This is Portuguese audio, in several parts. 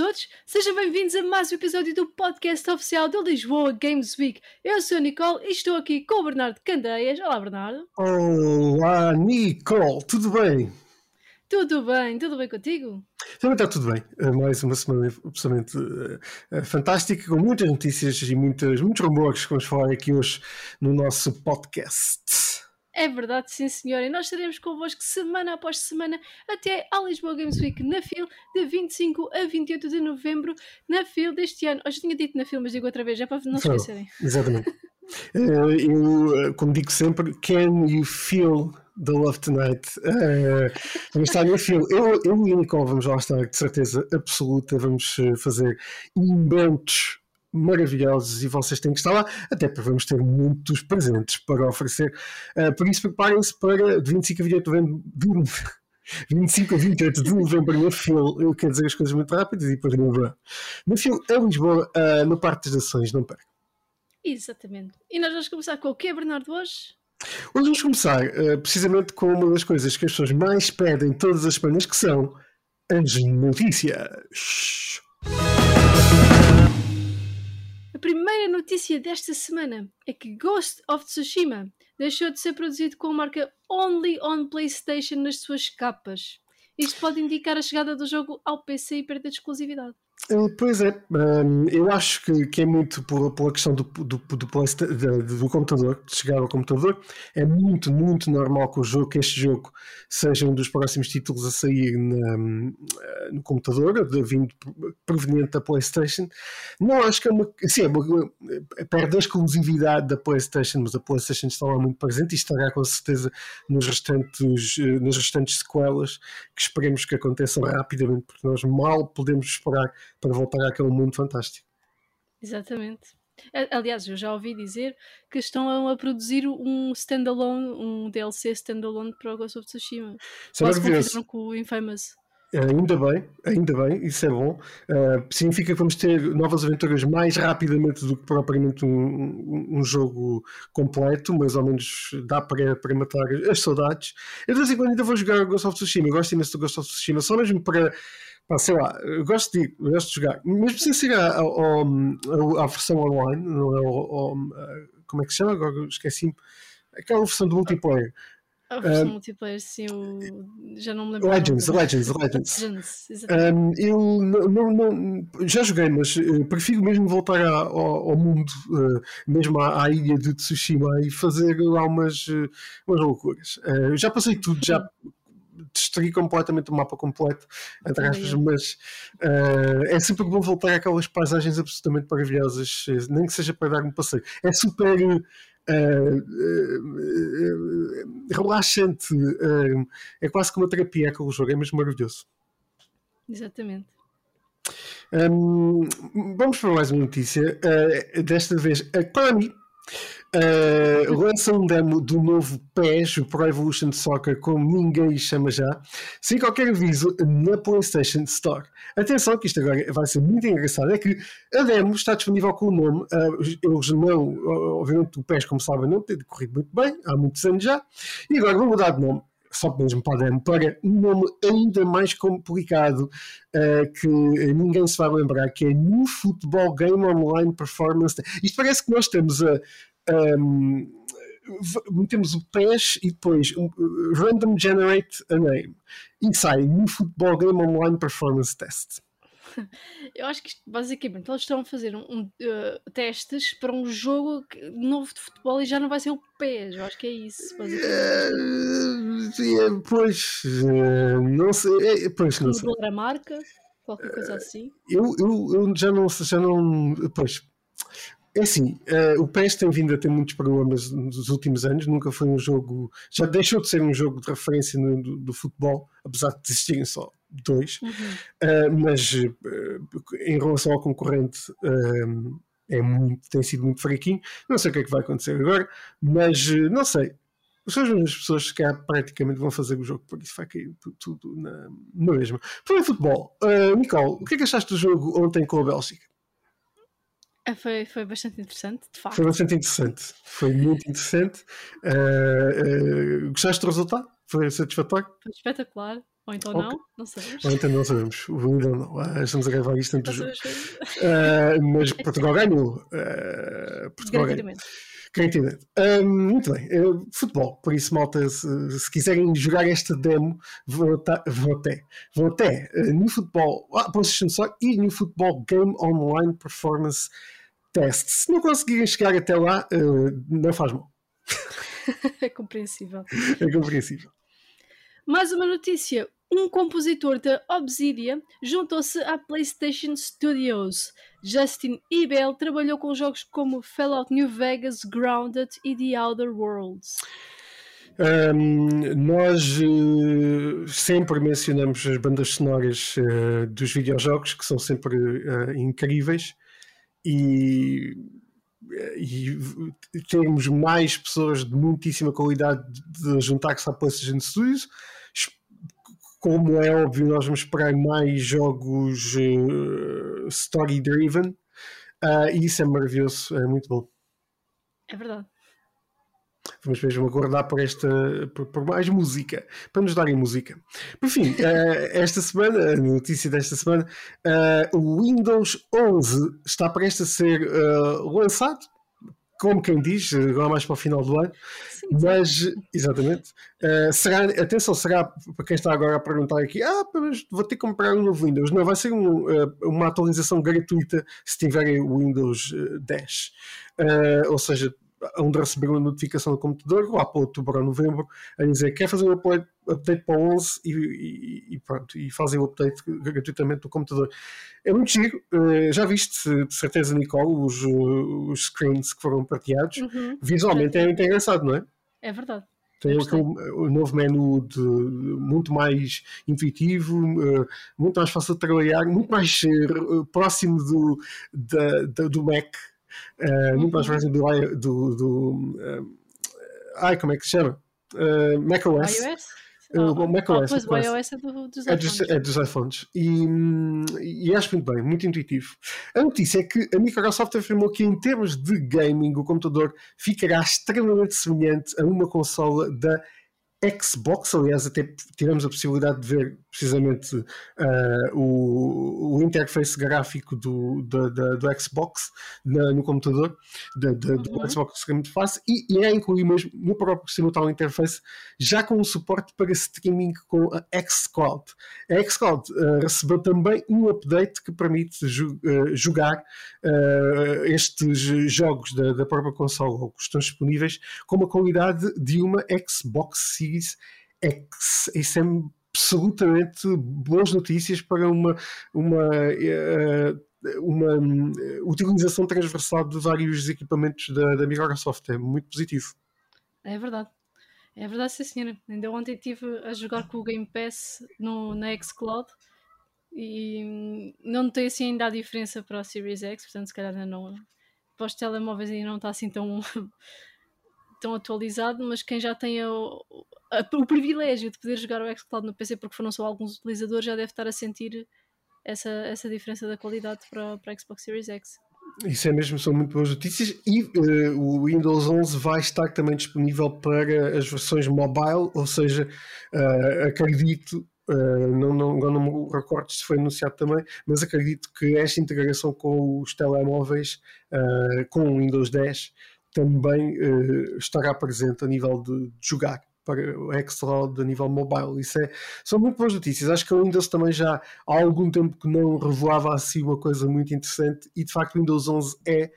todos, sejam bem-vindos a mais um episódio do podcast oficial da Lisboa Games Week. Eu sou a Nicole e estou aqui com o Bernardo Candeias. Olá, Bernardo. Olá, Nicole, tudo bem? Tudo bem, tudo bem contigo? Também está tudo bem. Eh, mais uma semana absolutamente uh, fantástica, com muitas notícias e muitas, muitos rumores que vamos falar aqui hoje no nosso podcast. É verdade, sim senhor. E nós estaremos convosco semana após semana até à Lisboa Games Week na FIL, de 25 a 28 de novembro, na FIL deste ano. Hoje tinha dito na FIL, mas digo outra vez, é para não se esquecerem. Exatamente. Uh, eu, como digo sempre, can you feel the love tonight? Uh, vamos estar no feel. Eu, eu e o Nicole vamos lá estar, de certeza absoluta. Vamos fazer inventos maravilhosos e vocês têm que estar lá, até porque vamos ter muitos presentes para oferecer. Uh, por isso, preparem-se para de 25 a 28 de novembro. 25 a 28 de novembro na FIL, eu quero dizer as coisas muito rápidas e depois não vou. Na FIL, em Lisboa, uh, no Parque das Ações, não perca. Exatamente. E nós vamos começar com o que, Bernardo, hoje? Hoje vamos começar uh, precisamente com uma das coisas que as pessoas mais pedem todas as semanas, que são as notícias primeira notícia desta semana é que Ghost of Tsushima deixou de ser produzido com a marca Only on PlayStation nas suas capas. Isto pode indicar a chegada do jogo ao PC e perda de exclusividade. Eh, pois é, um, eu acho que, que, é muito por, pela questão do, do, do, do, do computador, de chegar ao computador. É muito, muito normal que o jogo, que este jogo seja um dos próximos títulos a sair na, eh, no computador, vindo proveniente da PlayStation. Não acho que é uma. Sim, é uma, é perde a exclusividade da PlayStation, mas a PlayStation está lá muito presente e estará com certeza nos restantes, eh, nas restantes sequelas que esperemos que aconteçam rapidamente, porque nós mal podemos esperar para voltar àquele mundo fantástico. Exatamente. Aliás, eu já ouvi dizer que estão a produzir um standalone, um DLC standalone para o Ghost of Tsushima. É Quase como com o Infamous. Ainda bem, ainda bem, isso é bom. Uh, significa que vamos ter novas aventuras mais rapidamente do que propriamente um, um, jogo completo, mas ao menos dá para, para matar as saudades. Eu de vez em quando ainda vou jogar Ghost of Tsushima, eu gosto imenso do Ghost of Tsushima, só mesmo para sei lá, eu gosto de, eu gosto de jogar, mesmo sem ser a, a, a, a versão online, não é? Como é que se chama? Agora esqueci-me. Aquela versão do multiplayer. A versão multiplayer, sim, o... já não me lembro. Legends, Legends, Legends. Legends um, eu não, não, não, já joguei, mas uh, prefiro mesmo voltar a, ao, ao, mundo, uh, mesmo à, à, ilha de Tsushima e fazer lá umas, uh, umas loucuras. já passei tudo, já destruí completamente o mapa completo, entre aspas, mas uh, é sempre bom voltar àquelas paisagens absolutamente maravilhosas, nem que seja para dar um passeio. É super. Uh, uh, relaxante, é quase como uma terapia aquele jogo, é mesmo maravilhoso. Exatamente. Um, vamos para mais uma notícia. desta vez a Konami Uh, lança um demo do novo PES, o Pro Evolution Soccer, como ninguém chama já, sem qualquer aviso na PlayStation Store. Atenção, que isto agora vai ser muito engraçado: é que a demo está disponível com o nome. Uh, eles não, obviamente, o PES, como sabem, não tem decorrido muito bem, há muitos anos já, e agora vão mudar de nome só mesmo para demo, para um nome ainda mais complicado uh, que ninguém se vai lembrar, que é New Football Game Online Performance. Isto parece que nós temos a, um, metemos o PES e depois um, Random Generate a Name e sai New Football Game Online Performance Test. Eu acho que basicamente eles estão a fazer um, um uh, testes para um jogo novo de futebol e já não vai ser o PES. Eu acho que é isso. Basicamente. Uh, pois, não sei. É, pois, não sei. a marca, qualquer coisa assim. Eu, eu, eu já não já não. Pois, é assim, uh, o PES tem vindo a ter muitos problemas nos últimos anos, nunca foi um jogo, já deixou de ser um jogo de referência no, do, do, futebol, apesar de existirem só dois, uhum. uh, mas uh, em relação ao concorrente é muito, tem sido muito fraquinho, não sei o que é que vai acontecer agora, mas não sei, são as mesmas pessoas que praticamente vão fazer o jogo, por isso vai cair tudo na, na mesma. Por futebol, Nicole, o que é que achaste do jogo ontem com a Bélgica? É, foi, foi bastante interessante, de facto. Foi bastante interessante. Foi muito interessante. Uh, uh, gostaste do resultado? Foi satisfatório? Foi espetacular. Ou então okay. não, não sabemos. Ou então não sabemos. Não. Ah, estamos a gravar isto do jogo. Uh, mas Portugal ganhou. Uh, Portugal ganhou. Um, muito bem. Uh, futebol. Por isso, malta, se, se, quiserem jogar esta demo, vou, ta, até, vou até uh, no futebol, ah, PlayStation só e no futebol Game Online Performance Test. Se não conseguirem chegar até lá, uh, não faz mal. é compreensível. É compreensível. Mais uma notícia. Um compositor da Obsidian juntou-se à PlayStation Studios. Justin Ebel trabalhou com jogos como Fallout New Vegas, Grounded e The Outer Worlds. Um, nós uh, sempre mencionamos as bandas sonoras uh, dos videojogos, que são sempre uh, incríveis, e, e, temos mais pessoas de muitíssima qualidade de juntar-se à PlayStation Studios como é óbvio, nós vamos esperar mais jogos uh, story-driven uh, e isso é maravilhoso, é muito bom. É verdade. Vamos mesmo aguardar por, esta, por, por, mais música, para nos darem música. Por fim, uh, esta semana, a notícia desta semana, o Windows 11 está prestes a ser lançado como quem diz, agora mais para o final do ano, sim, mas, exatamente, uh, será, atenção, será para quem está agora a perguntar aqui, ah, mas vou ter que comprar um novo Windows, não, vai ser um, uh, uma atualização gratuita se tiverem o Windows 10, uh, eh, ou seja, onde receber uma notificação do computador lá para outubro ou novembro a dizer quer fazer um update, para o 11 e, e, e, pronto, e fazem o update gratuitamente do computador. É muito giro, uh, já viste de certeza, Nicole, os, os screens que foram partilhados. Uhum. Visualmente é muito engraçado, não é? É verdade. Tem o novo menu de, muito mais intuitivo, uh, muito mais fácil de trabalhar, muito mais uh, próximo do, da, da, do Mac Uh, muito mais próximo do. do, do uh, ai, como é que se chama? Uh, macOS. iOS? Uh, o macOS. Oh, pois, o iOS é do, dos é iPhones. É dos, iPhones. E, e, acho muito bem, muito intuitivo. A notícia é que a Microsoft afirmou que, em termos de gaming, o computador ficará extremamente semelhante a uma consola da Xbox, aliás, até tivemos a possibilidade de ver precisamente uh, o, o interface gráfico do, do, do, do Xbox na, no computador, do, do uhum. Xbox é muito fácil, e, e é incluir mesmo no próprio simultâneo interface, já com o suporte para streaming com a xCloud. A xCloud uh, recebeu também um update que permite ju, uh, jogar estes jogos da, da própria console, que estão disponíveis, com uma qualidade de uma Xbox Series X. Isso é absolutamente boas notícias para uma, uma, eh, uma utilização transversal de vários equipamentos da, da Microsoft. É muito positivo. É verdade. É verdade, sim, senhora. Ainda ontem estive a jogar com o Game Pass no, na Xcloud e não notei assim ainda a diferença para a Series X, portanto, se calhar ainda não. Para os telemóveis ainda não está assim tão, tão atualizado, mas quem já tem o, o privilégio de poder jogar o xCloud no PC, porque foram só alguns utilizadores, já deve estar a sentir essa, essa diferença da qualidade para, para a Xbox Series X. Isso é mesmo, são muito boas notícias. E uh, o Windows 11 vai estar também disponível para as versões mobile, ou seja, uh, acredito, uh, não, não, não me recordo se foi anunciado também, mas acredito que esta integração com os telemóveis, com o Windows 10, também estará presente a nível de, de jogar para o Xcloud a nível mobile. Isso é, são muito boas notícias. Acho que o Windows também já há algum tempo que não revelava assim uma coisa muito interessante e de facto o Windows 11 é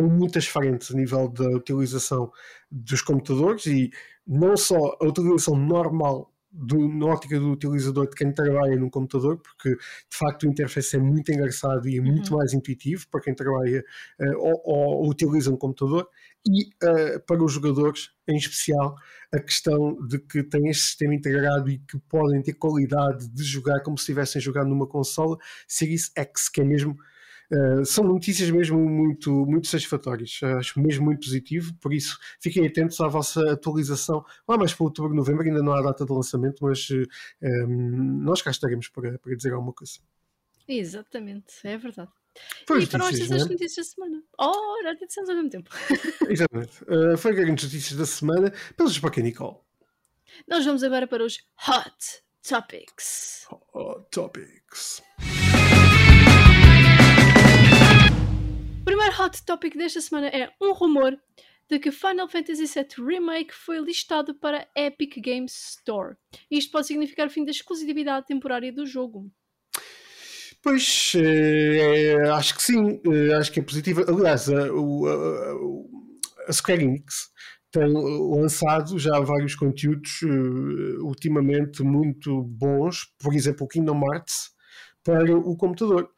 muitas frentes a nível da utilização dos computadores e não só a utilização normal do, na ótica do utilizador de quem trabalha no computador, porque de facto o interface é muito engraçado e é muito uhum. mais intuitivo para quem trabalha uh, ou, ou, utiliza um computador, e uh, para os jogadores em especial a questão de que têm este sistema integrado e que podem ter qualidade de jogar como se estivessem jogando numa consola Series X, que é mesmo Uh, são notícias mesmo muito, muito satisfatórias, acho mesmo muito positivo, por isso fiquem atentos à vossa atualização lá mais para outubro, novembro, ainda não há data de lançamento, mas eh, um, nós cá estaremos para, para dizer alguma coisa. Exatamente, é verdade. Foi e foram estas as é? notícias da semana. Oh, já dissemos ao mesmo tempo. Exatamente. Uh, foi as notícias da semana. Pelos para quem, Nicole? Nós vamos agora para os Hot Topics. Hot Topics. Primeiro hot topic desta semana é um rumor de que Final Fantasy VII Remake foi listado para Epic Games Store. Isto pode significar o fim da exclusividade temporária do jogo. Pois, é, acho que sim, é, acho que é positivo. Aliás, a, a, a Square Enix tem lançado já vários conteúdos ultimamente muito bons, por exemplo, o Kingdom Hearts para o computador.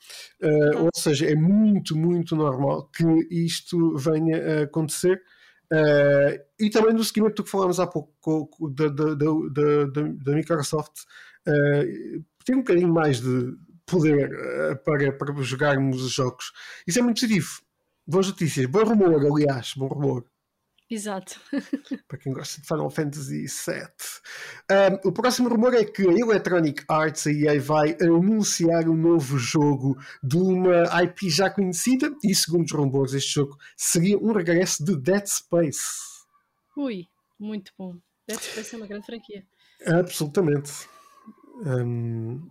Uh, ou seja, é muito, muito normal que isto venha a acontecer. Uh, e também no seguimento do que falámos há pouco da, da, da, da Microsoft, uh, tem um bocadinho mais de poder para, para jogarmos os jogos. Isso é muito positivo. Boas notícias, bom rumor, aliás, bom rumor. Exato. Para quem gosta de Final Fantasy VII. Um, o próximo rumor é que a Electronic Arts, a EA, vai anunciar um novo jogo de uma IP já conhecida e, segundo os rumores, este jogo seria um regresso de Dead Space. Ui, muito bom. Dead Space é uma grande franquia. Absolutamente. Um,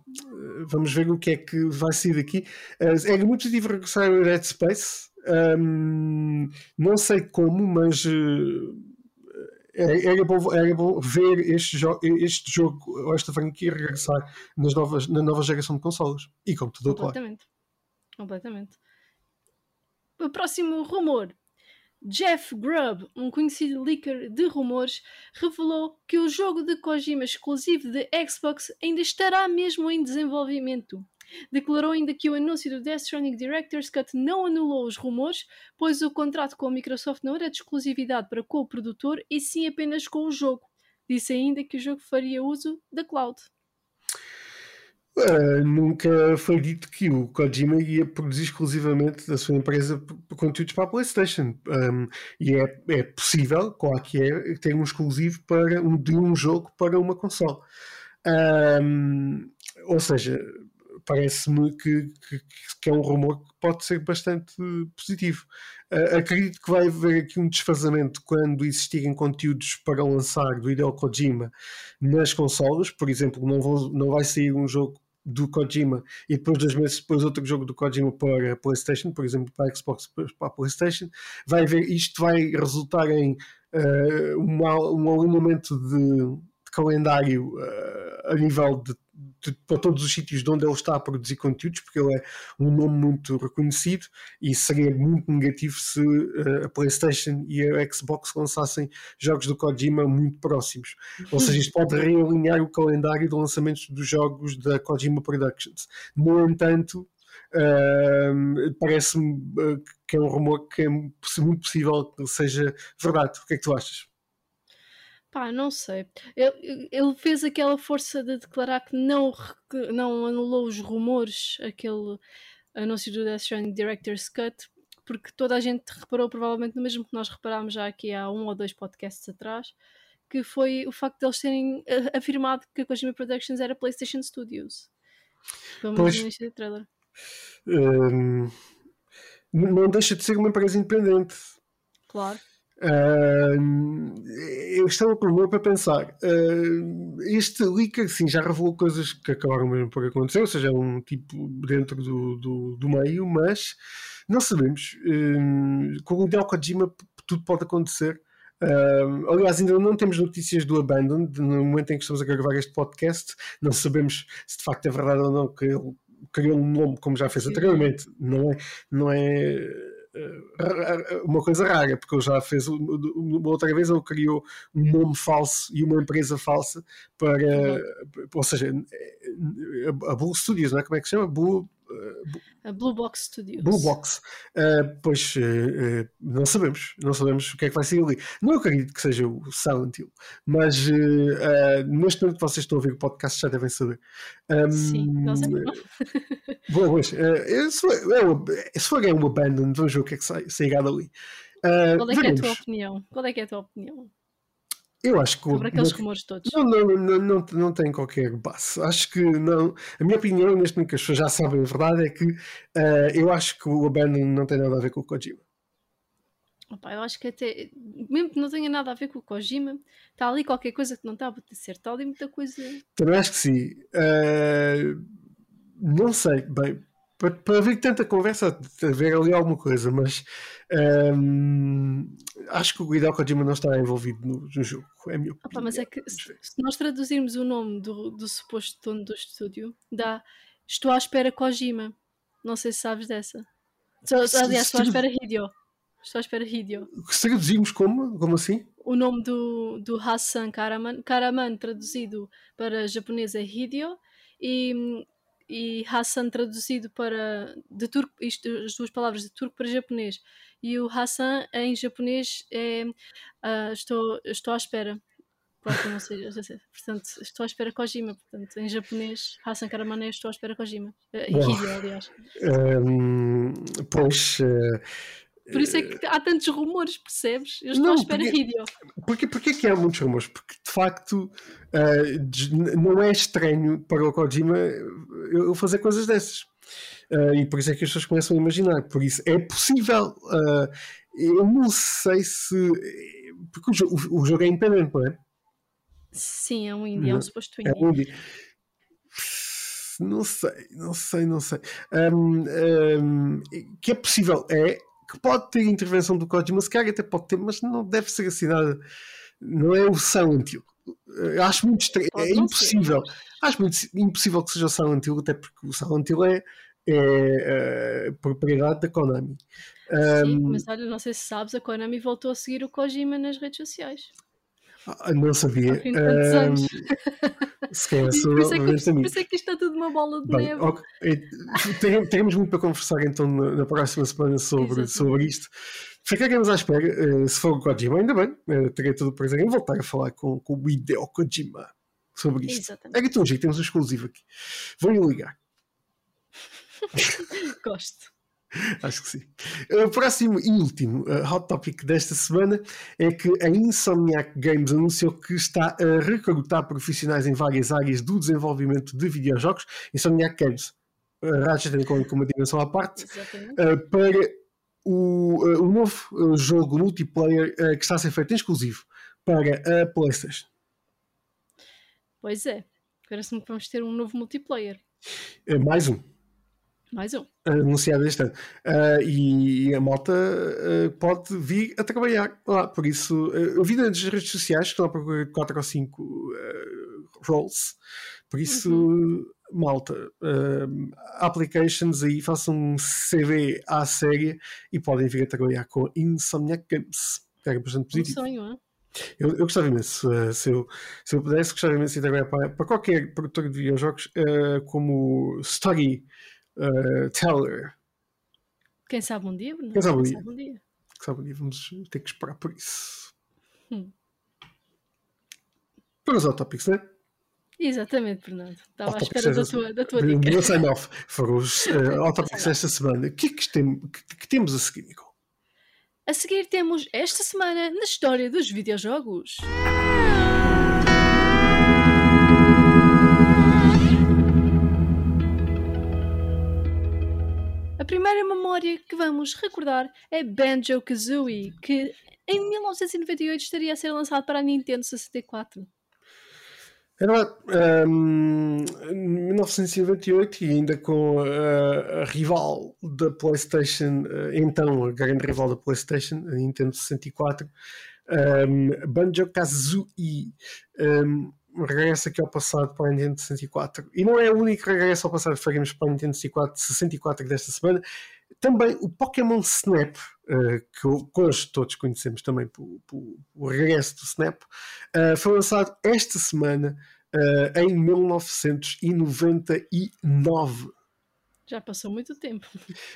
vamos ver o que é que vai sair daqui. Uh, é muito positivo regressar a Dead Space. Um, não sei como, mas era, bom, era bom ver este, jo este jogo, ou esta franquia, regressar nas novas, na nova geração de consoles e computador, Completamente. Claro. Completamente. O próximo rumor. Jeff Grubb, um conhecido leaker de rumores, revelou que o jogo de Kojima exclusivo de Xbox ainda estará mesmo em desenvolvimento. Declarou ainda que o anúncio do Death Stranding Director's Cut não anulou os rumores, pois o contrato com a Microsoft não era de exclusividade para com o produtor e sim apenas com o jogo. Disse ainda que o jogo faria uso da cloud. Uh, nunca foi dito que o Kojima ia produzir exclusivamente da sua empresa conteúdos para a PlayStation. Um, e é, é possível, claro que é, ter um exclusivo para um, de um jogo para uma console. Um, ou seja, parece-me que, que, que, é um rumor que pode ser bastante positivo. Uh, acredito que vai haver aqui um desfazamento quando existirem conteúdos para lançar do Hideo Kojima nas consoles, por exemplo, não, vou, não vai sair um jogo do Kojima e depois dois meses depois outro jogo do Kojima para a PlayStation, por exemplo, para a Xbox para a PlayStation, vai haver, isto vai resultar em uh, um, um alinhamento de, de calendário uh, a nível de, para todos os sítios de onde ele está a produzir conteúdos, porque ele é um nome muito reconhecido e seria muito negativo se uh, a PlayStation e a Xbox lançassem jogos do Kojima muito próximos. Ou seja, isto pode realinhar o calendário de lançamentos dos jogos da Kojima Productions. No entanto, uh, parece-me uh, que é um rumor que é muito possível que seja verdade. O que é que tu achas? Pá, não sei. Ele, ele fez aquela força de declarar que não, não anulou os rumores, aquele anúncio do Death Stranding Director's Cut, porque toda a gente reparou, provavelmente, no mesmo que nós reparámos já aqui há um ou dois podcasts atrás, que foi o facto de eles terem eh, afirmado que a Kojima Productions era PlayStation Studios. Pelo menos no início do trailer. Um, não deixa de ser uma empresa independente. Claro. Uh, eu estava por para pensar. Uh, este leak assim, já revelou coisas que acabaram mesmo por acontecer, ou seja, é um tipo dentro do, do, do meio, mas não sabemos. Uh, com o Hideo Kojima tudo pode acontecer. Uh, aliás, ainda não temos notícias do Abandon, no momento em que estamos a gravar este podcast, não sabemos se de facto é verdade ou não que ele criou um nome como já fez anteriormente. Não é, não é uma coisa rara, porque ele já fez uma outra vez ele criou um nome falso e uma empresa falsa para, uhum. ou seja, a Bull Studios, não é? Como é que se chama? Bull, a Blue Box Studios. Blue Box. Uh, pois uh, não sabemos, não sabemos o que é que vai ser ali. Não acredito que seja o Silent Hill, mas neste momento que vocês estão a ouvir o podcast já devem saber. Um, Sim, não sei não. Bom, pois, se, for, se for um Abandon, vamos ver o que é que sai, sairá dali. Qual é, que é a tua opinião? Qual é que é a tua opinião? Eu acho que. Sobre aqueles rumores todos. Não, não, não, não, não tem qualquer base. Acho que não. A minha opinião, neste momento que as pessoas já sabem a verdade, é que uh, eu acho que o Abandon não tem nada a ver com o Kojima. Opa, eu acho que até, mesmo que não tenha nada a ver com o Kojima, está ali qualquer coisa que não está a certo. Está ali muita coisa. Também acho que sim. Uh, não sei, bem, para, para haver tanta conversa, haver ali alguma coisa, mas um, acho que o Hideo Kojima não está envolvido no, no jogo. É minha Opa, mas é que se, se, nós traduzirmos o nome do, do suposto dono do estúdio, dá Estou à espera Kojima. Não sei se sabes dessa. Aliás, estou à espera Hideo. Estou à espera Hideo. Se traduzimos como? Como assim? O nome do, do Hassan Karaman. Karaman traduzido para japonês é Hideo e, e Hassan traduzido para de turco, isto, as duas palavras de turco para japonês. E o Hassan em japonês é uh, estou, estou à espera. Pronto, não sei, portanto, estou à espera Kojima, portanto, em japonês, Hassan Karaman é estou à espera Kojima. Uh, Hideo, aliás. Um, pois. Uh por isso é que há tantos rumores, percebes? Eu estou não, à espera porque, vídeo. Porque, porque é que há muitos rumores? Porque de facto uh, não é estranho para o Kojima eu fazer coisas dessas. Uh, e por isso é que as pessoas começam a imaginar. Por isso é possível. Uh, eu não sei se. Porque o jogo, o, jogo é independente, não é? Sim, é um indie, é um suposto indie. É um indie. Não sei, não sei, não sei. Um, um, que é possível, é que pode ter intervenção do Kojima, se calhar até pode ter, mas não deve ser assinada. Não é o Silent Hill. Acho muito estranho, é impossível. Ser, Acho muito impossível que seja o Silent Hill, até porque o Silent Hill é, é, é propriedade da Konami. Sim, um, mas olha, não sei se sabes, a Konami voltou a seguir o Kojima nas redes sociais. Ah, não sabia. Um, se calhar sou por, isso é que, por isso é que isto está tudo uma bola de Bem, neve. Okay. Teremos muito para conversar então na, próxima semana sobre, sobre isto. Ficaremos à espera. Uh, se for o Kojima, ainda bem. Uh, terei todo o prazer em voltar a falar com, com o Hideo Kojima sobre isto. Exatamente. É que jeito, temos um exclusivo aqui. Vou-lhe ligar. Gosto. Acho que sim. O próximo e último uh, hot topic desta semana é que a Insomniac Games anunciou que está a recrutar profissionais em várias áreas do desenvolvimento de videojogos. Insomniac Games, uh, Ratchet com uma dimensão à parte, uh, para o, o novo jogo multiplayer que está a ser feito exclusivo para a PlayStation. Pois é, parece-me que vamos ter um novo multiplayer. mais um. Mais um. Anunciado este ano. Uh, e a malta uh, pode vir a trabalhar lá. Por isso, uh, eu vi nas redes sociais que estão a procurar 4 ou 5 roles. Por isso, uhum. malta, applications aí, façam um CV à série e podem vir a trabalhar com Insomniac Games. Que é bastante positivo. Um sonho, é? Eu, eu gostava imenso, uh, se, eu, se eu pudesse, gostava imenso de trabalhar para, para qualquer produtor de videojogos uh, como Story uh, Teller. Quem sabe um dia, Bruno? Quem sabe um, dia. um dia. Quem sabe um dia vamos ter que esperar por isso. Hum. Vamos ao tópicos, não é? Exatamente, Fernando. Estava à espera da tua, da tua dica. Meu sign-off foram os uh, tópicos desta semana. O que é que, tem, que, que temos a seguir, Nicole? A seguir temos esta semana na história dos videojogos. A primeira memória que vamos recordar é Banjo-Kazooie, que em 1998 estaria a ser lançado para a Nintendo 64. É verdade. Um, 1998 e ainda com a, a rival da PlayStation, eh, então a grande rival da PlayStation, a Nintendo 64, um, Banjo-Kazooie. Um, regressa aqui ao passado para a Nintendo 64. E não é o único regresso ao passado que faremos para a Nintendo 64, 64 desta semana. Também o Pokémon Snap, uh, que hoje todos conhecemos também por, por, o regresso do Snap, uh, foi lançado esta semana uh, em 1999. Já passou muito tempo.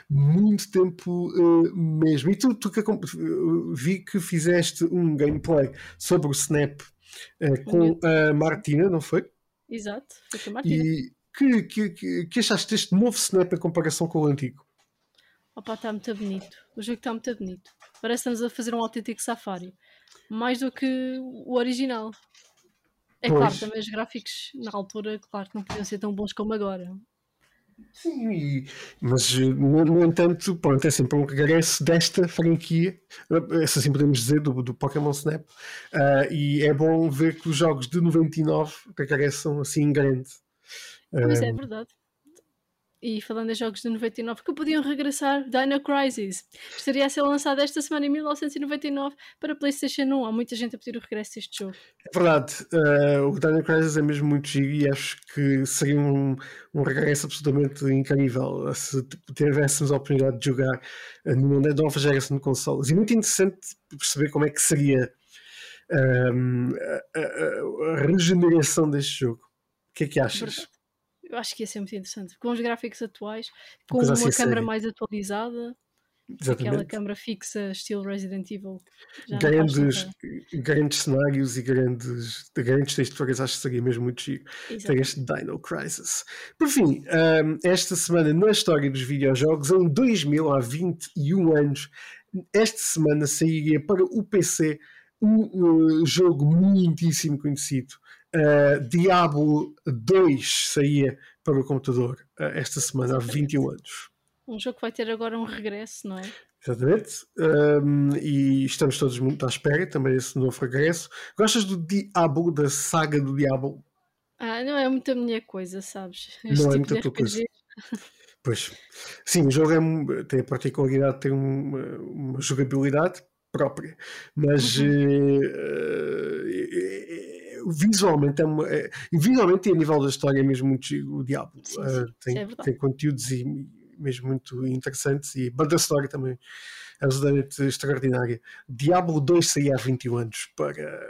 Muito tempo uh, mesmo. E tu, tu que, vi que fizeste um gameplay sobre o Snap uh, com a Martina, não foi? Exato, foi com a Martina. E que, que, que, que achaste deste novo Snap em comparação com o antigo? Opa, está muito bonito. O jogo está muito bonito. Parece que estamos a fazer um autêntico safari. Mais do que o original. É pois. claro, também os gráficos na altura, claro que não podiam ser tão bons como agora. Sim, e, mas no, no, entanto, pronto, é sempre um regresso desta franquia, se assim podemos dizer, do, do Pokémon Snap. Uh, e é bom ver que os jogos de 99 regressam assim em grande. Pois é, verdade. E falando em jogos de 99 que podiam regressar, Dino Crisis estaria a ser lançado esta semana em 1999 para PlayStation 1. Há muita gente a pedir o regresso deste jogo. É verdade, uh, o Dino Crisis é mesmo muito giro e acho que seria um, um regresso absolutamente incrível se tivéssemos a oportunidade de jogar uh, numa nova geração de consoles. E muito interessante perceber como é que seria um, a, a, a, regeneração deste jogo. O que é que achas? Verdade eu acho que ia ser muito interessante. Com os gráficos atuais, com uma assim câmera mais atualizada, Exatamente. aquela câmera fixa, estilo Resident Evil. Grandes, grandes cenários e grandes, grandes texturas, acho que seria mesmo muito giro. Ter este Dino Crisis. Por fim, um, esta semana na história dos videojogos, em 2000, há 21 anos, esta semana sairia para o PC um, um jogo muitíssimo conhecido Uh, Diablo 2 saía para o computador uh, esta semana, há 21 anos. Um jogo que vai ter agora um regresso, não é? Exatamente. Um, e estamos todos muito à espera também desse novo regresso. Gostas do Diablo, da saga do Diablo? Ah, não é muita minha coisa, sabes? Este não é tipo é muita tua coisa. Pois. Sim, o jogo é, tem a particularidade de ter uma, uma jogabilidade própria, mas uhum. uh, visualmente é, uma, é, visualmente e a nível da história é mesmo muito o Diabo sim, sim, uh, tem, é tem conteúdos e, mesmo muito interessantes e a banda história também é absolutamente extraordinária. Diablo 2 saía há 21 anos para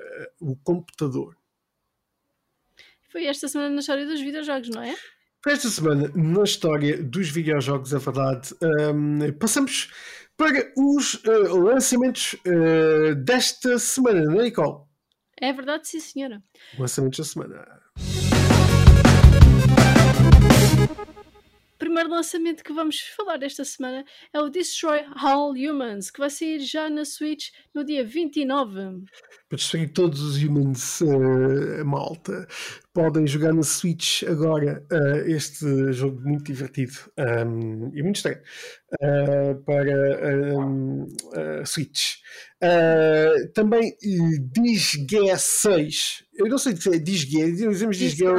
o computador. Foi esta semana na história dos videojogos, não é? Foi esta semana na história dos videojogos, é verdade. Um, passamos para os uh, lançamentos uh, desta semana, não é, Nicole? É verdade, sim, senhora. Lançamento da semana. Primeiro lançamento que vamos falar esta semana é o Destroy All Humans, que vai sair já na Switch no dia 29 para destruir todos os humans, uh, malta. Podem jogar na Switch agora uh, este jogo muito divertido um, e muito estranho uh, para um, uh, Switch. também Disgaea 6. Eu não sei se é Disgaea, dizemos Disgaea.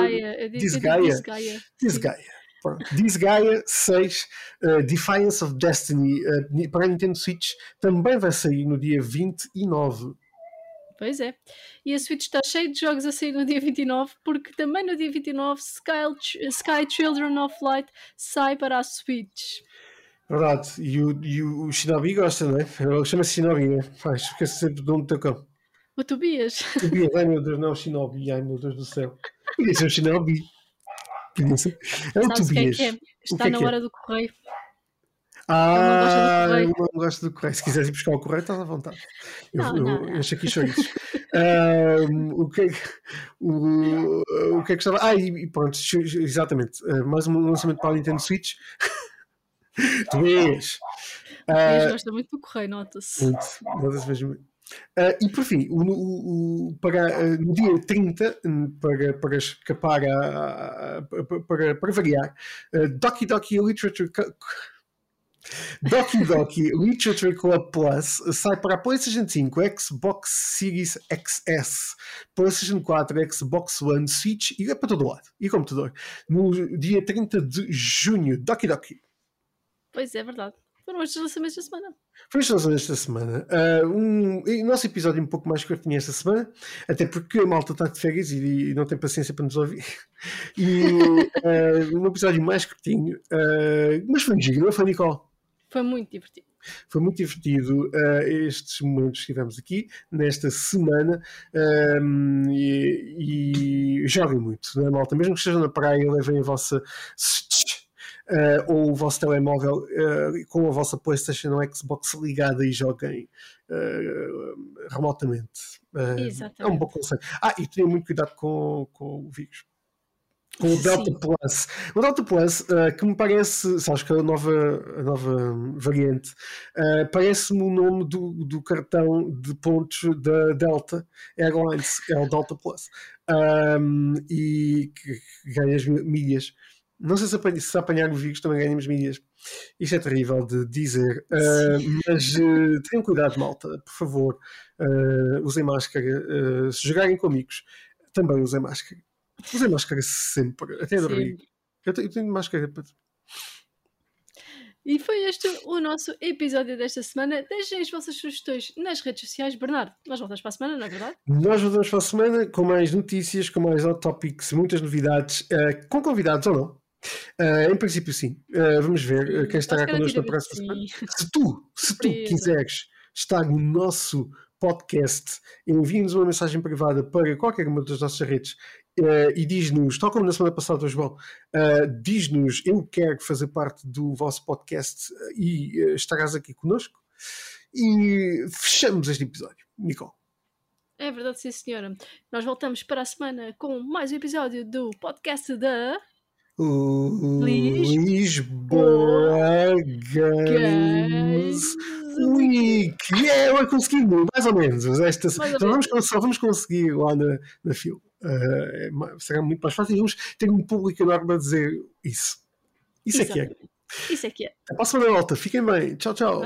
Disgaea. Disgaea 6 uh, Defiance of Destiny uh, para a Nintendo Switch também vai sair no dia 29 Pois é. E a Switch está cheia de jogos a sair no dia 29, porque também no dia 29 Sky, Sky Children of Light sai para a Switch. Verdade. E o, e o Shinobi gosta, não é? Ele chama-se Shinobi, não é? Faz, esquece sempre do nome do teu cão. O Tobias. Tobias, ai meu Deus, não, Shinobi, ai meu Deus do céu. Podia ser o Shinobi. É o Tobias. Que é que é? Está é na hora é? do correio. Ah, eu não gosto do correio. Se quiseres ir buscar o correio, estás à vontade. Eu, não, não, eu, eu acho aqui um, o, que é, o, o que é que estava. Ah, e, pronto, exatamente. Uh, mais um lançamento para a Nintendo Switch. tu vês. Uh, ah, gosta muito do correio, nota-se. Muito, nota-se mesmo. Uh, e por fim, o, o, para, uh, no dia 30, para, para escapar a, a, para, para variar, uh, Doki Doki Literature Doki Doki Literature Club Plus sai para a PlayStation 5, Xbox Series XS, PlayStation 4, Xbox One, Switch e é para todo lado. E computador. No dia 30 de junho. Doki Doki. Pois é, verdade. Foram estes lançamentos da semana. Foram estes lançamentos da semana. Uh, um, o nosso episódio é um pouco mais curtinho esta semana, até porque a malta está de férias e, e não tem paciência para nos ouvir. E uh, um episódio mais curtinho, uh, mas foi um giro, não foi, Nicole? Foi muito divertido. Foi muito divertido uh, estes momentos que tivemos aqui nesta semana um, e, e joguem muito, não é, malta? Mesmo que estejam na praia, levem a vossa uh, ou o vosso telemóvel uh, com a vossa PlayStation ou Xbox ligada e joguem remotamente. é um bom conselho. Ah, e tenham muito cuidado com, com o vírus com o Delta Sim. Plus. O Delta Plus, uh, que me parece, sabes que é a nova, a nova variante, uh, parece-me o nome do, do cartão de pontos da Delta Airlines, é o Delta Plus. Um, e que, que ganhas milhas Não sei se, apanha, se apanhar o vírus também ganhamos milhas. Isto é terrível de dizer. Uh, mas uh, tenham cuidado, malta, por favor. Uh, usem máscara. se jogarem com amigos, também usem máscara. Usem máscara sempre, até dormir. Eu tenho, eu tenho máscara para. E foi este o nosso episódio desta semana. Deixem as vossas sugestões nas redes sociais. Bernardo, nós voltamos para a semana, não é verdade? Nós voltamos para a semana com mais notícias, com mais hot topics, muitas novidades, com convidados ou não. Uh, em princípio, sim. Uh, vamos ver quem estará connosco na próxima semana. Se tu, se tu quiseres estar no nosso podcast, envie-nos uma mensagem privada para qualquer uma das nossas redes uh, e diz-nos, tal como na semana passada, João, diz-nos: Eu quero fazer parte do vosso podcast e estarás aqui connosco. E fechamos este episódio, Nicole. É verdade, sim, senhora. Nós voltamos para a semana com mais um episódio do podcast da. Lisboa Games Week! Yeah, conseguimos, mais ou menos. Esta... Mais então vamos, só vamos conseguir lá na, na fila. Uh, será muito mais fácil. Vamos ter um público enorme a dizer isso. Isso Exatamente. é que é. Isso é que é. Até a semana, volta. Fiquem bem. Tchau, tchau.